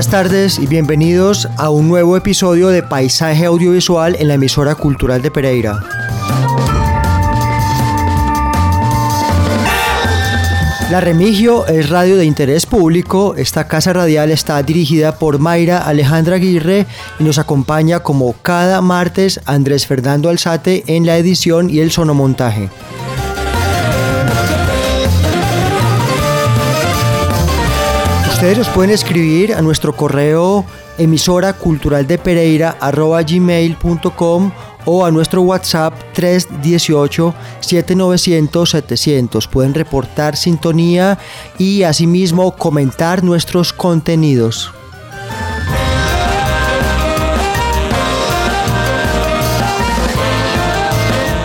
Buenas tardes y bienvenidos a un nuevo episodio de Paisaje Audiovisual en la emisora cultural de Pereira. La Remigio es radio de interés público. Esta casa radial está dirigida por Mayra Alejandra Aguirre y nos acompaña como cada martes Andrés Fernando Alzate en la edición y el sonomontaje. Ustedes nos pueden escribir a nuestro correo emisora cultural de Pereira gmail.com o a nuestro WhatsApp 318 7900 700. Pueden reportar sintonía y asimismo comentar nuestros contenidos.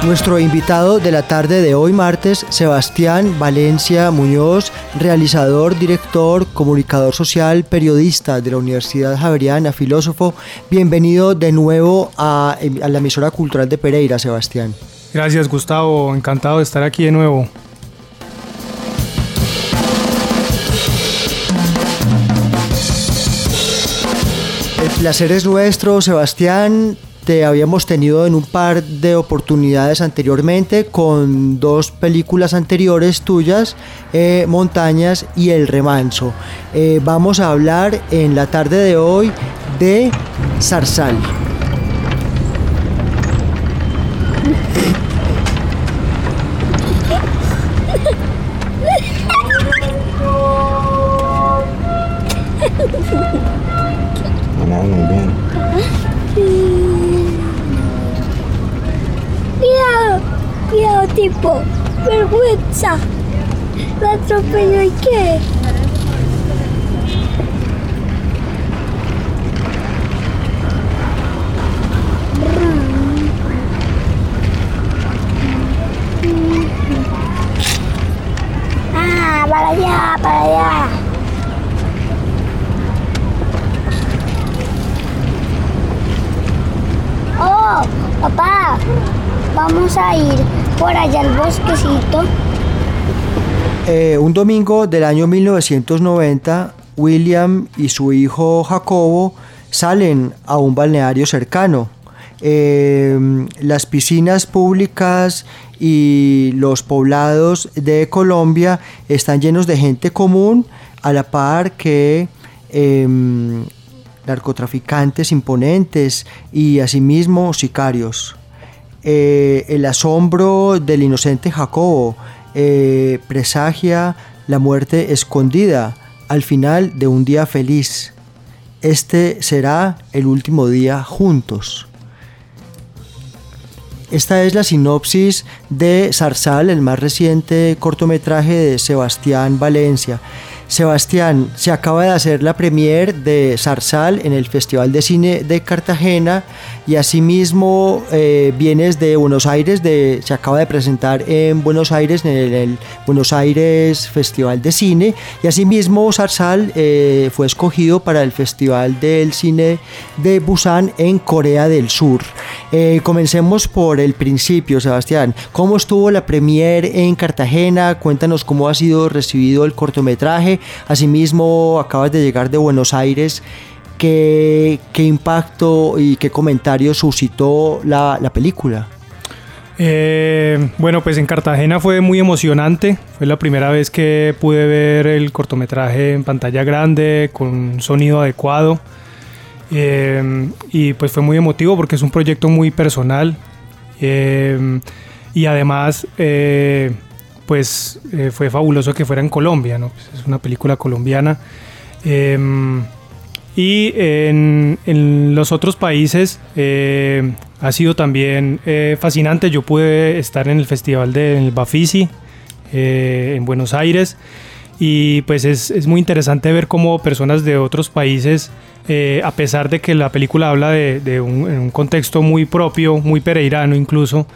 Nuestro invitado de la tarde de hoy martes, Sebastián Valencia Muñoz, realizador, director, comunicador social, periodista de la Universidad Javeriana, filósofo. Bienvenido de nuevo a, a la emisora cultural de Pereira, Sebastián. Gracias Gustavo, encantado de estar aquí de nuevo. El placer es nuestro, Sebastián. Te habíamos tenido en un par de oportunidades anteriormente con dos películas anteriores tuyas, eh, Montañas y El Remanso. Eh, vamos a hablar en la tarde de hoy de Zarzal. Vergüenza. ¿La atropelló y qué? Ah, para allá, para allá. Oh, papá, vamos a ir por allá al bosquecito. Eh, un domingo del año 1990, William y su hijo Jacobo salen a un balneario cercano. Eh, las piscinas públicas y los poblados de Colombia están llenos de gente común a la par que em, narcotraficantes imponentes y asimismo sicarios. Eh, el asombro del inocente Jacobo eh, presagia la muerte escondida al final de un día feliz. Este será el último día juntos. Esta es la sinopsis de Zarzal, el más reciente cortometraje de Sebastián Valencia. Sebastián, se acaba de hacer la premier de Zarzal en el Festival de Cine de Cartagena y asimismo eh, vienes de Buenos Aires, se acaba de presentar en Buenos Aires, en el, el Buenos Aires Festival de Cine y asimismo Zarzal eh, fue escogido para el Festival del Cine de Busan en Corea del Sur. Eh, comencemos por el principio, Sebastián. ¿Cómo estuvo la premier en Cartagena? Cuéntanos cómo ha sido recibido el cortometraje. Asimismo, acabas de llegar de Buenos Aires. ¿Qué, qué impacto y qué comentarios suscitó la, la película? Eh, bueno, pues en Cartagena fue muy emocionante. Fue la primera vez que pude ver el cortometraje en pantalla grande, con sonido adecuado. Eh, y pues fue muy emotivo porque es un proyecto muy personal. Eh, y además, pues fue fabuloso que fuera en Colombia, ¿no? Pues es una película colombiana. y en, los otros países ha sido también eh, fascinante. Yo pude estar en el festival del Bafisi eh, en Buenos Aires y pues es, muy interesante ver cómo personas de otros países, eh, a pesar de que la película habla de, un, un contexto muy propio, muy pereirano incluso,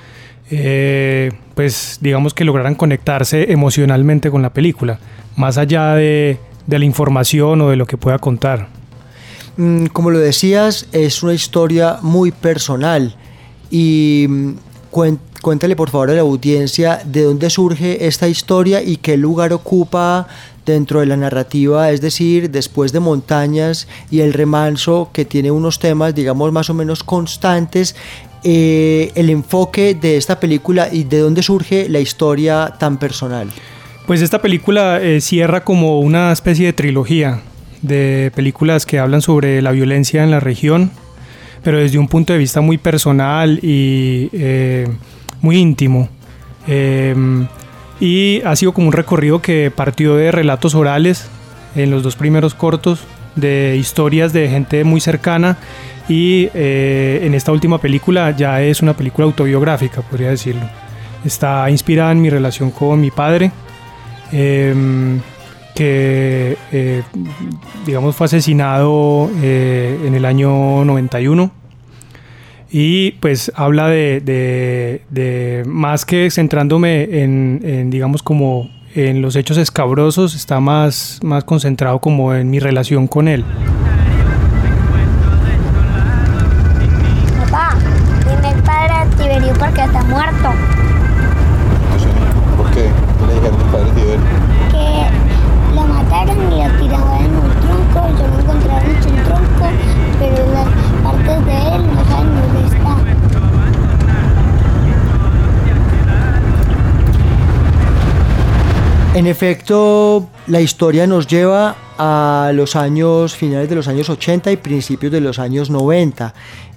pues digamos que lograran conectarse emocionalmente con la película, más allá de, de la información o de lo que pueda contar. Mm, como lo decías, es una historia muy personal y mm, cuéntale por favor a la audiencia de dónde surge esta historia y qué lugar ocupa dentro de la narrativa, es decir, después de montañas y el remanso que tiene unos temas, digamos, más o menos constantes, eh, el enfoque de esta película y de dónde surge la historia tan personal. Pues esta película eh, cierra como una especie de trilogía de películas que hablan sobre la violencia en la región, pero desde un punto de vista muy personal y eh, muy íntimo. Em, y ha sido como un recorrido que partió de relatos orales en los dos primeros cortos, de historias de gente muy cercana y eh, en esta última película ya es una película autobiográfica, podría decirlo. Está inspirada en mi relación con mi padre. Em, que eh, digamos fue asesinado eh, en el año 91 y pues habla de, más que centrándome en, digamos como en los hechos escabrosos está más, más concentrado como en mi relación con él. En efecto, la historia nos lleva a los años finales de los años 80 y principios de los años 90.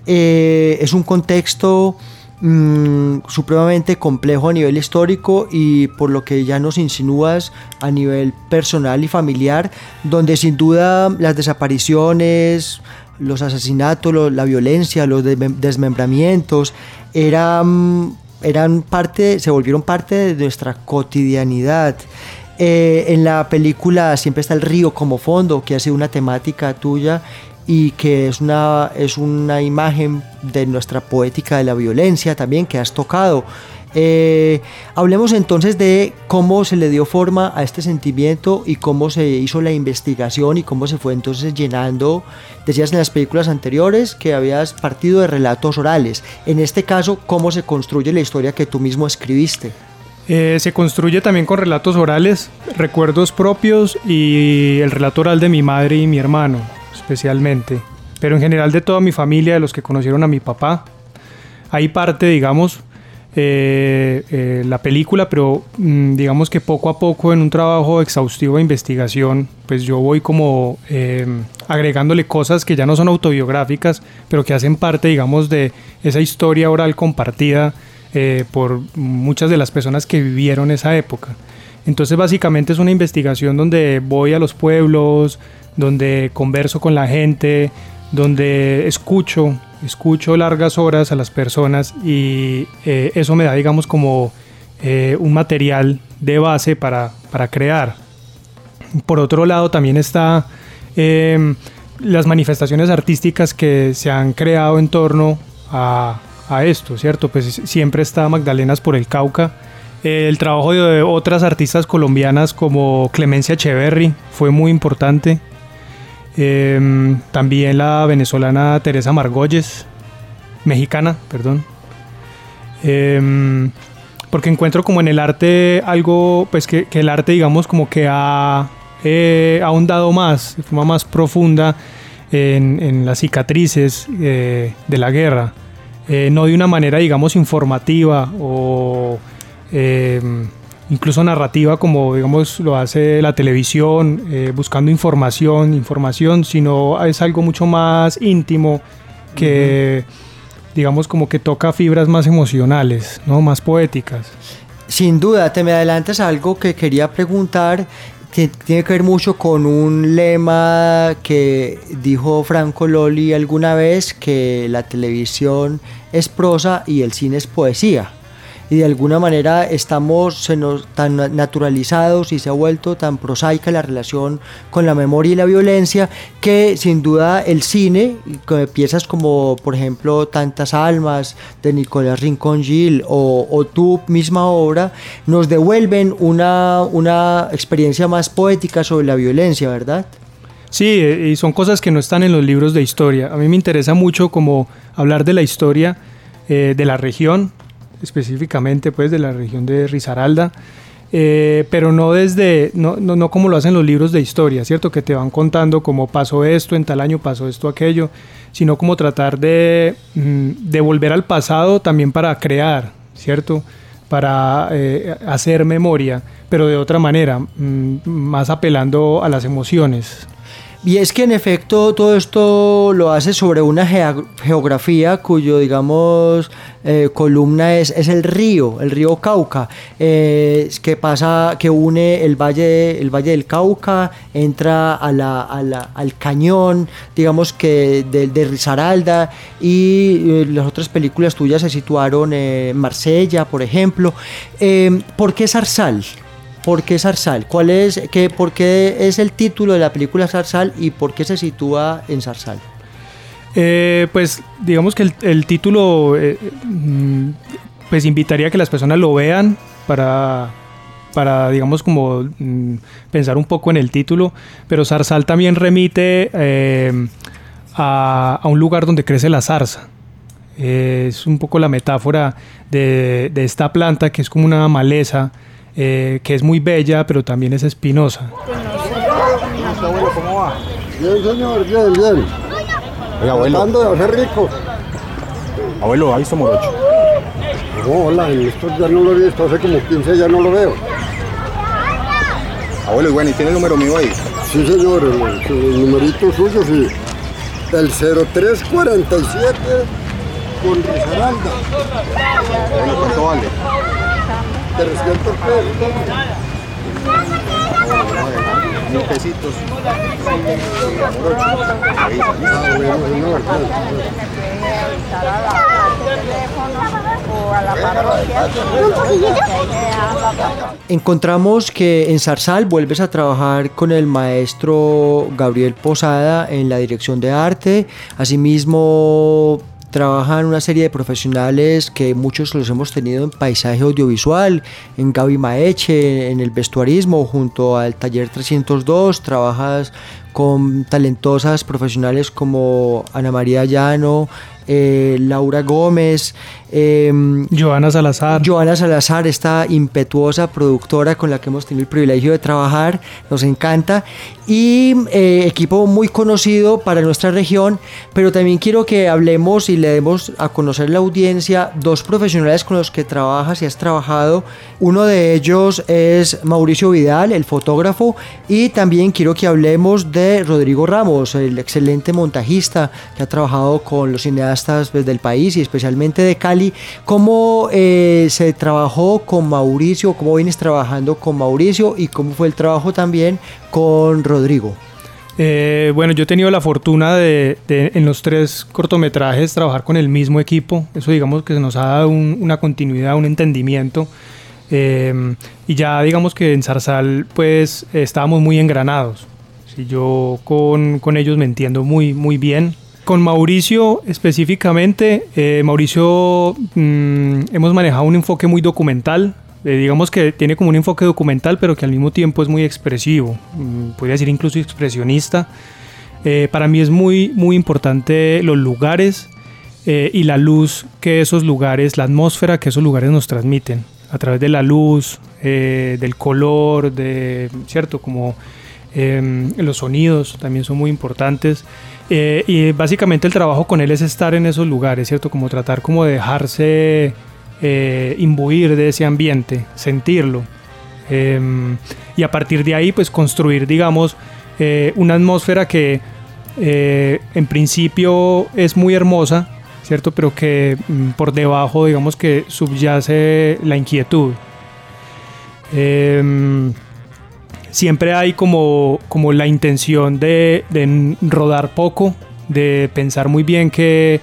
Eh, es un contexto Mm, supremamente complejo a nivel histórico y por lo que ya nos insinúas a nivel personal y familiar, donde sin duda las desapariciones, los asesinatos, la violencia, los desmembramientos eran, eran parte, se volvieron parte de nuestra cotidianidad. Eh, en la película siempre está el río como fondo, que ha sido una temática tuya y que es una, es una imagen de nuestra poética de la violencia también que has tocado. Eh, hablemos entonces de cómo se le dio forma a este sentimiento y cómo se hizo la investigación y cómo se fue entonces llenando, decías en las películas anteriores que habías partido de relatos orales, en este caso, cómo se construye la historia que tú mismo escribiste. Eh, se construye también con relatos orales, recuerdos propios y el relato oral de mi madre y mi hermano especialmente, pero en general de toda mi familia, de los que conocieron a mi papá. Hay parte, digamos, eh, eh, la película, pero mm, digamos que poco a poco en un trabajo exhaustivo de investigación, pues yo voy como eh, agregándole cosas que ya no son autobiográficas, pero que hacen parte, digamos, de esa historia oral compartida por muchas de las personas que vivieron esa época. Entonces básicamente es una investigación donde voy a los pueblos, donde converso con la gente, donde escucho, escucho largas horas a las personas y eh, eso me da, digamos, como eh, un material de base para, crear. Por otro lado, también está em, las manifestaciones artísticas que se han creado en torno a, a esto, ¿cierto? Pues siempre está Magdalenas por el Cauca. El trabajo de otras artistas colombianas como Clemencia Echeverry fue muy importante. Em, también la venezolana Teresa Margolles, mexicana, perdón. Em, porque encuentro como en el arte algo, pues que, el arte digamos como que ha eh, ahondado más, de forma más profunda en, las cicatrices eh, de la guerra. eh, no de una manera, digamos, informativa o em, incluso narrativa como, digamos, lo hace la televisión, eh, buscando información, información, sino es algo mucho más íntimo que, digamos, como que toca fibras más emocionales, ¿no? Más poéticas. Sin duda, te me adelantas algo que quería preguntar que tiene que ver mucho con un lema que dijo Franco Loli alguna vez, que la televisión es prosa y el cine es poesía y de alguna manera estamos tan naturalizados y se ha vuelto tan prosaica la relación con la memoria y la violencia que sin duda el cine, piezas como por ejemplo Tantas Almas de Nicolás Rincón Gil o, o tu misma obra, nos devuelven una, una experiencia más poética sobre la violencia, ¿verdad? Sí, y son cosas que no están en los libros de historia. A mí me interesa mucho como hablar de la historia eh, de la región, específicamente pues de la región de Risaralda, eh, pero no desde, no, no, como lo hacen los libros de historia, ¿cierto? Que te van contando cómo pasó esto, en tal año pasó esto, aquello, sino como tratar de, mm, de volver al pasado también para crear, ¿cierto? Para eh, hacer memoria, pero de otra manera, mm, más apelando a las emociones. Y es que en efecto todo esto lo hace sobre una geografía cuyo, digamos, eh, columna es, es, el río, el río Cauca, eh, que pasa, que une el valle, el valle del Cauca, entra a la, a la, al cañón, digamos que de, de Risaralda, y eh, las otras películas tuyas se situaron en Marsella, por ejemplo. ¿Por qué Zarzal? ¿Por qué Zarzal? ¿Cuál es, qué, ¿Por qué es el título de la película Zarzal y por qué se sitúa en Zarzal? Eh, pues digamos que el, título eh, mm, pues invitaría a que las personas lo vean para, para digamos como mm, pensar un poco en el título, pero Zarzal también remite eh, a, un lugar donde crece la zarza. es un poco la metáfora de, de esta planta que es como una maleza eh, que es muy bella, pero también es espinosa. abuelo, ¿cómo va? Bien, señor, bien, bien. Oiga, abuelo. de hacer rico. Abuelo, ¿ha visto Morocho? No, hola, en estos ya no lo he visto, hace como 15 ya no lo veo. Abuelo, y bueno, ¿y tiene el número mío ahí? Sí, señor, el, numerito suyo, sí. El 0347 con Risaralda. Encontramos que en Zarzal vuelves a trabajar con el maestro Gabriel Posada en la dirección de arte, asimismo trabajan una serie de profesionales que muchos los hemos tenido en paisaje audiovisual, en Gaby Maeche, en el vestuarismo, junto al taller 302, trabajas con talentosas profesionales como Ana María Llano, eh, Laura Gómez, em, Joana Salazar. Joana Salazar, esta impetuosa productora con la que hemos tenido el privilegio de trabajar, nos encanta. Y eh, equipo muy conocido para nuestra región, pero también quiero que hablemos y le demos a conocer la audiencia dos profesionales con los que trabajas y has trabajado. Uno de ellos es Mauricio Vidal, el fotógrafo, y también quiero que hablemos de Rodrigo Ramos, el excelente montajista que ha trabajado con los cineastas del país y especialmente de Cali. ¿Cómo eh, se trabajó con Mauricio? ¿Cómo vienes trabajando con Mauricio? ¿Y cómo fue el trabajo también con Rodrigo? Eh, bueno, yo he tenido la fortuna de, en los tres cortometrajes trabajar con el mismo equipo. Eso digamos que nos ha dado una continuidad, un entendimiento. Eh, y ya digamos que en Zarzal pues estábamos muy engranados. Si yo con, con, ellos me entiendo muy, muy bien. Con Mauricio específicamente, eh, Mauricio mm, hemos manejado un enfoque muy documental, eh, digamos que tiene como un enfoque documental, pero que al mismo tiempo es muy expresivo, mm, podría decir incluso expresionista. Eh, para mí es muy, muy importante los lugares y la luz que esos lugares, la atmósfera que esos lugares nos transmiten, a través de la luz, del color, de, ¿cierto? Como em, los sonidos también son muy importantes. Eh, y básicamente el trabajo con él es estar en esos lugares, ¿cierto? Como tratar como de dejarse eh, imbuir de ese ambiente, sentirlo. Em, y a partir de ahí, pues construir, digamos, eh, una atmósfera que en principio es muy hermosa, ¿cierto? Pero que mm, por debajo, digamos que subyace la inquietud. Em, siempre hay como, como la intención de, rodar poco, de pensar muy bien que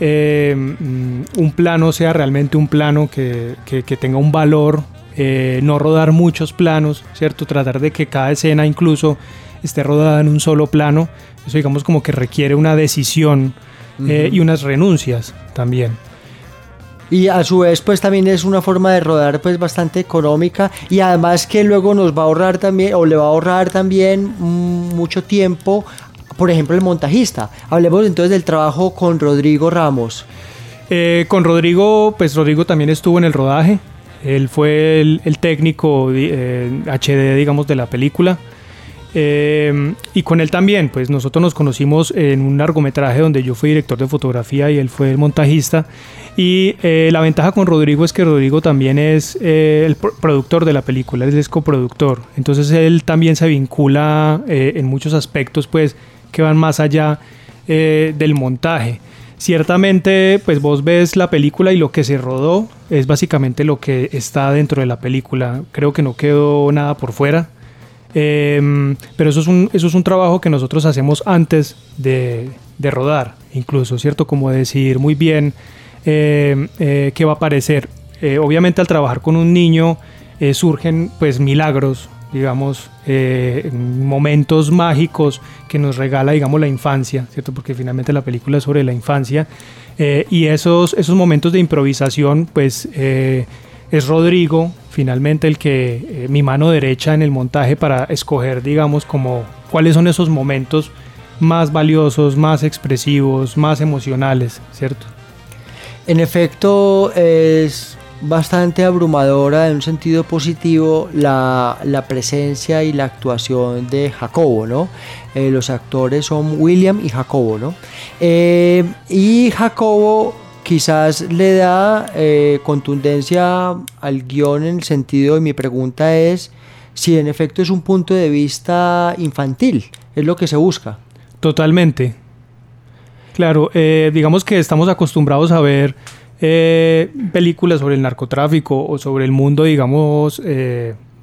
eh, un plano sea realmente un plano que, tenga un valor, eh, no rodar muchos planos, ¿cierto? Tratar de que cada escena incluso esté rodada en un solo plano, eso digamos como que requiere una decisión eh, y unas renuncias también. Y a su vez, pues también es una forma de rodar pues bastante económica y además que luego nos va a ahorrar también o le va a ahorrar también mucho tiempo, por ejemplo, el montajista. Hablemos entonces del trabajo con Rodrigo Ramos. Eh, con Rodrigo, pues Rodrigo también estuvo en el rodaje. Él fue el, técnico HD, eh, digamos, de la película. Eh, y con él también, pues nosotros nos conocimos en un largometraje donde yo fui director de fotografía y él fue el montajista. Y eh, la ventaja con Rodrigo es que Rodrigo también es eh, el productor de la película, él es coproductor. Entonces él también se vincula en muchos aspectos, pues, que van más allá del montaje. Ciertamente, pues vos ves la película y lo que se rodó es básicamente lo que está dentro de la película. Creo que no quedó nada por fuera. Em, pero eso es, un, eso es un trabajo que nosotros hacemos antes de, de rodar, incluso, ¿cierto? Como decir muy bien em, eh, qué va a aparecer. Eh, obviamente al trabajar con un niño eh, surgen pues milagros, digamos, momentos mágicos que nos regala, digamos, la infancia, ¿cierto? Porque finalmente la película es sobre la infancia. y esos, esos momentos de improvisación, pues es Rodrigo finalmente el que eh, mi mano derecha en el montaje para escoger, digamos, como cuáles son esos momentos más valiosos, más expresivos, más emocionales, ¿cierto? En efecto, es bastante abrumadora en un sentido positivo la, presencia y la actuación de Jacobo, ¿no? Eh, los actores son William y Jacobo, ¿no? Eh, y Jacobo quizás le da eh, contundencia al guion en el sentido de mi pregunta es si en efecto es un punto de vista infantil, es lo que se busca. Totalmente. Claro, eh, digamos que estamos acostumbrados a ver eh, películas sobre el narcotráfico o sobre el mundo, digamos,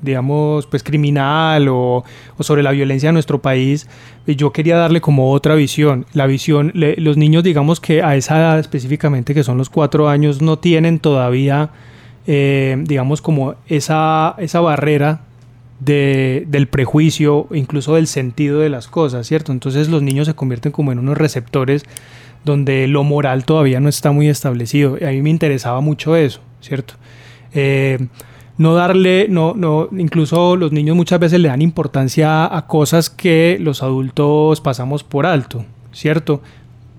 digamos, pues criminal o, sobre la violencia en nuestro país, yo quería darle como otra visión. La visión, los niños, digamos que a esa edad específicamente, que son los cuatro años, no tienen todavía, eh, digamos, como esa, esa barrera de, del prejuicio, incluso del sentido de las cosas, ¿cierto? Entonces los niños se convierten como en unos receptores donde lo moral todavía no está muy establecido. A mí me interesaba mucho eso, ¿cierto? Eh, no darle, no, no, incluso los niños muchas veces le dan importancia a cosas que los adultos pasamos por alto, ¿cierto?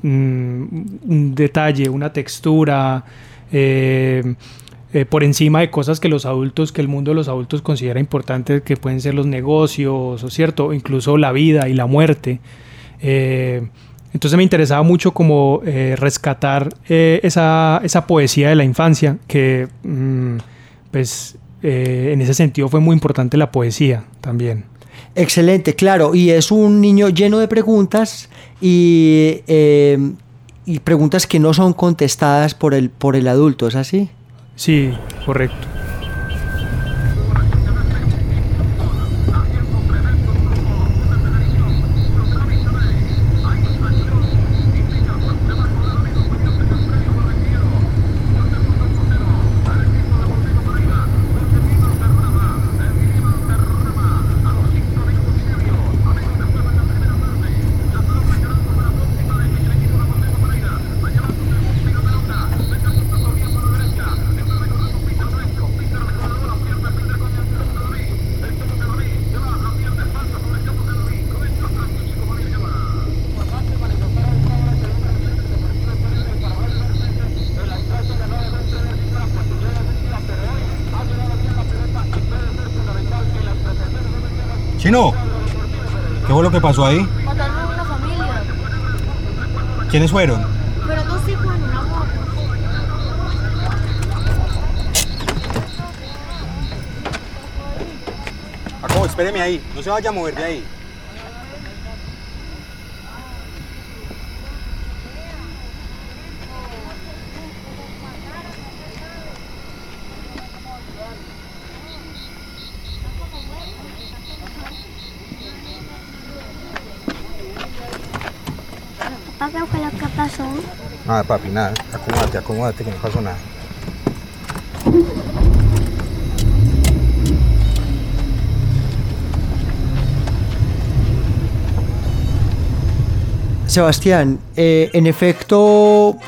Mm, un detalle, una textura, eh, eh, por encima de cosas que los adultos, que el mundo de los adultos considera importantes, que pueden ser los negocios, o cierto, incluso la vida y la muerte. Eh, entonces me interesaba mucho como rescatar esa, esa, poesía de la infancia que mm, pues eh, en ese sentido fue muy importante la poesía también. Excelente, claro, y es un niño lleno de preguntas y, eh, y preguntas que no son contestadas por el, por el adulto, ¿es así? Sí, correcto. Chino, ¿qué fue lo que pasó ahí? Mataron a una familia. ¿Quiénes fueron? Pero dos hijos en una moto. Jacobo, espéreme ahí. No se vaya a mover de ahí. Papá, ¿qué fue lo que pasó? Nada, papi, nada. Acomódate, acomódate, que no pasó nada. Sebastián, eh, en efecto,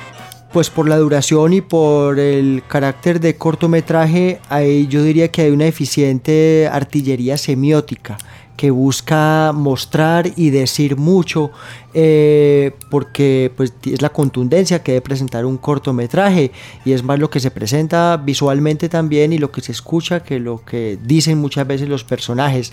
pues por la duración y por el carácter de cortometraje, ahí yo diría que hay una eficiente artillería semiótica que busca mostrar y decir mucho eh, porque pues es la contundencia que debe presentar un cortometraje y es más lo que se presenta visualmente también y lo que se escucha que lo que dicen muchas veces los personajes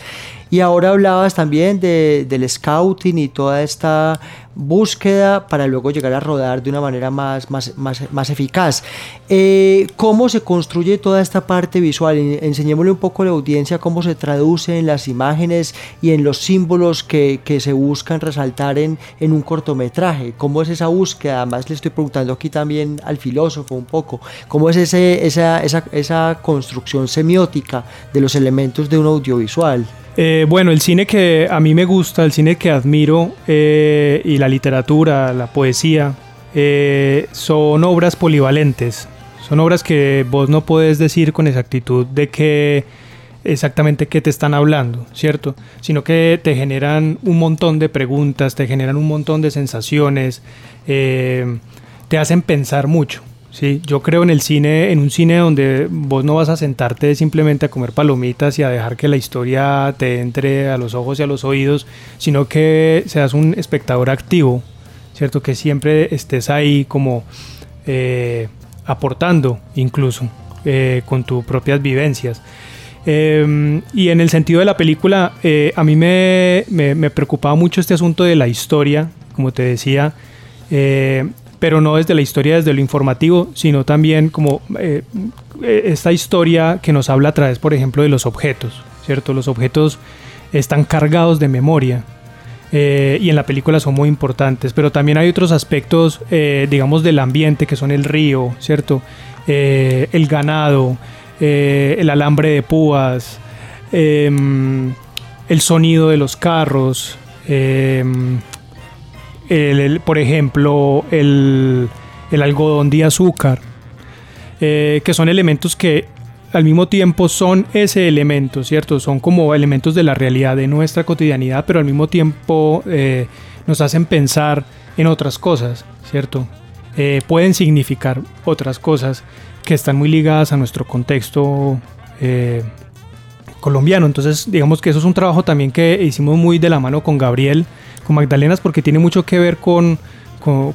y ahora hablabas también de, del scouting y toda esta búsqueda para luego llegar a rodar de una manera más, más, más, más eficaz. Eh, ¿Cómo se construye toda esta parte visual? Enseñémosle un poco a la audiencia cómo se traduce en las imágenes y en los símbolos que, que se buscan resaltar en, en un cortometraje. ¿Cómo es esa búsqueda? Además le estoy preguntando aquí también al filósofo un poco. ¿Cómo es ese, esa, esa, esa construcción semiótica de los elementos de un audiovisual? Eh, bueno, el cine que a mí me gusta, el cine que admiro eh, y la literatura, la poesía, eh, son obras polivalentes. Son obras que vos no puedes decir con exactitud de qué exactamente qué te están hablando, ¿cierto? Sino que te generan un montón de preguntas, te generan un montón de sensaciones, te hacen pensar mucho. Sí, yo creo en el cine, en un cine donde vos no vas a sentarte simplemente a comer palomitas y a dejar que la historia te entre a los ojos y a los oídos, sino que seas un espectador activo, ¿cierto? Que siempre estés ahí como eh, aportando incluso eh, con tus propias vivencias. Eh, y en el sentido de la película, eh, a mí me, preocupaba mucho este asunto de la historia, como te decía. Eh, pero no desde la historia, desde lo informativo, sino también como eh, esta historia que nos habla a través, por ejemplo, de los objetos, ¿cierto? Los objetos están cargados de memoria eh, y en la película son muy importantes, pero también hay otros aspectos, digamos, del ambiente, que son el río, ¿cierto? El ganado, eh, el alambre de púas, em, el sonido de los carros, em, el, por ejemplo, el, el, algodón de azúcar, eh, que son elementos que al mismo tiempo son ese elemento, ¿cierto? Son como elementos de la realidad de nuestra cotidianidad, pero al mismo tiempo eh, nos hacen pensar en otras cosas, ¿cierto? Pueden significar otras cosas que están muy ligadas a nuestro contexto eh, colombiano. Entonces, digamos que eso es un trabajo también que hicimos muy de la mano con Gabriel, con Magdalenas, porque tiene mucho que ver con,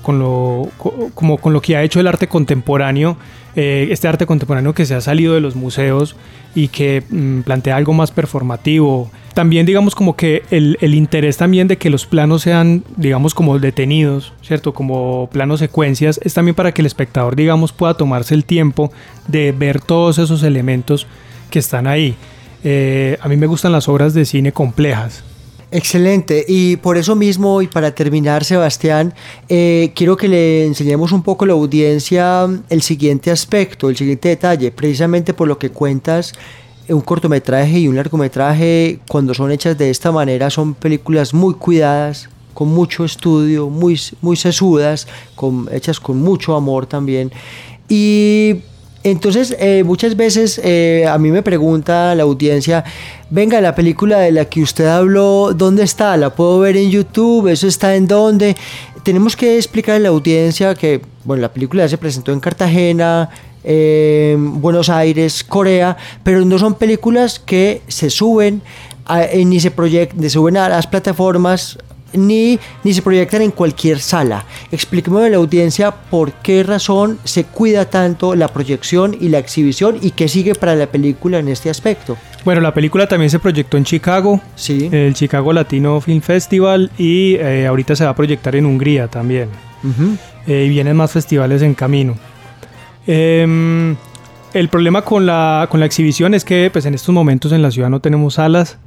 con, lo, como con lo que ha hecho el arte contemporáneo, eh, este arte contemporáneo que se ha salido de los museos y que mmm, plantea algo más performativo. También digamos como que el, el, interés también de que los planos sean digamos como detenidos, ¿cierto? Como planos secuencias, es también para que el espectador digamos pueda tomarse el tiempo de ver todos esos elementos que están ahí. Eh, a mí me gustan las obras de cine complejas, Excelente. Y por eso mismo, y para terminar, Sebastián, eh, quiero que le enseñemos un poco a la audiencia el siguiente aspecto, el siguiente detalle, precisamente por lo que cuentas. Un cortometraje y un largometraje, cuando son hechas de esta manera, son películas muy cuidadas, con mucho estudio, muy, muy sesudas, con, hechas con mucho amor también. Y entonces, eh, muchas veces eh, a mí me pregunta la audiencia, venga, la película de la que usted habló, ¿dónde está? ¿La puedo ver en YouTube? ¿Eso está en dónde? Tenemos que explicar a la audiencia que, bueno, la película se presentó en Cartagena, eh, Buenos Aires, Corea, pero no son películas que se suben a, ni se, proyectan, se suben a las plataformas ni, ni se proyectan en cualquier sala. Explíqueme a la audiencia por qué razón se cuida tanto la proyección y la exhibición y qué sigue para la película en este aspecto. Bueno, la película también se proyectó en Chicago, sí. el Chicago Latino Film Festival y eh, ahorita se va a proyectar en Hungría también. eh, y vienen más festivales en camino. Em, el problema con la, con la exhibición es que pues, en estos momentos en la ciudad no tenemos salas.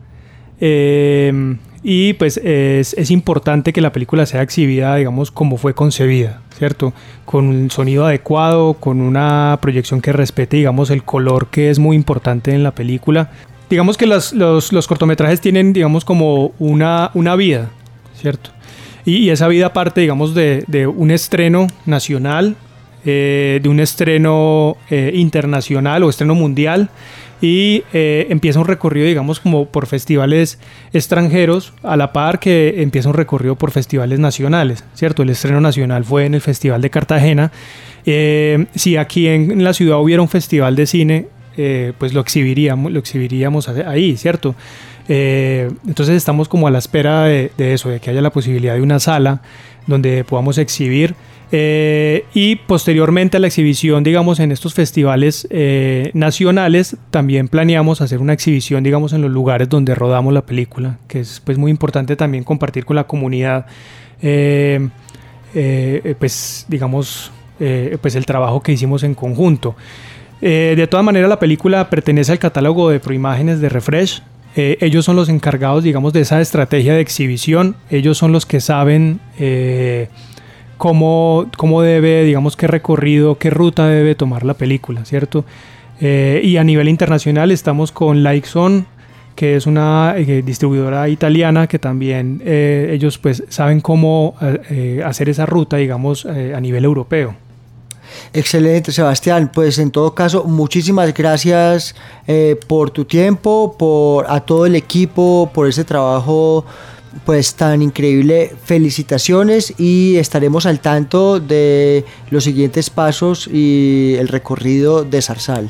Em, y pues es, es, importante que la película sea exhibida, digamos, como fue concebida, ¿cierto? Con un sonido adecuado, con una proyección que respete, digamos, el color que es muy importante en la película. Digamos que los, los, los cortometrajes tienen, digamos, como una, una vida, ¿cierto? Y, y, esa vida parte, digamos, de, de un estreno nacional, eh, de un estreno eh, internacional o estreno mundial y eh, empieza un recorrido, digamos, como por festivales extranjeros, a la par que empieza un recorrido por festivales nacionales, ¿cierto? El estreno nacional fue en el Festival de Cartagena. Eh, si aquí en la ciudad hubiera un festival de cine, eh, pues lo exhibiríamos, lo exhibiríamos ahí, ¿cierto? Entonces estamos como a la espera de, eso, de que haya la posibilidad de una sala donde podamos exhibir eh, y posteriormente a la exhibición, digamos, en estos festivales eh, nacionales, también planeamos hacer una exhibición, digamos, en los lugares donde rodamos la película, que es pues muy importante también compartir con la comunidad, eh, pues, digamos, pues el trabajo que hicimos en conjunto. de todas maneras, la película pertenece al catálogo de proimágenes de Refresh, ellos son los encargados, digamos, de esa estrategia de exhibición. Ellos son los que saben cómo, cómo debe, digamos, qué recorrido, qué ruta debe tomar la película, ¿cierto? Eh, y a nivel internacional estamos con Likeson, que es una eh, distribuidora italiana que también eh, ellos pues saben cómo hacer esa ruta, digamos, a nivel europeo. Excelente, Sebastián. Pues en todo caso, muchísimas gracias por tu tiempo, por a todo el equipo, por ese trabajo pues tan increíble. Felicitaciones y estaremos al tanto de los siguientes pasos y el recorrido de Zarzal.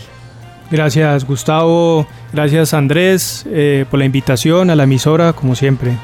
Gracias Gustavo, gracias Andrés eh, por la invitación a la emisora, como siempre.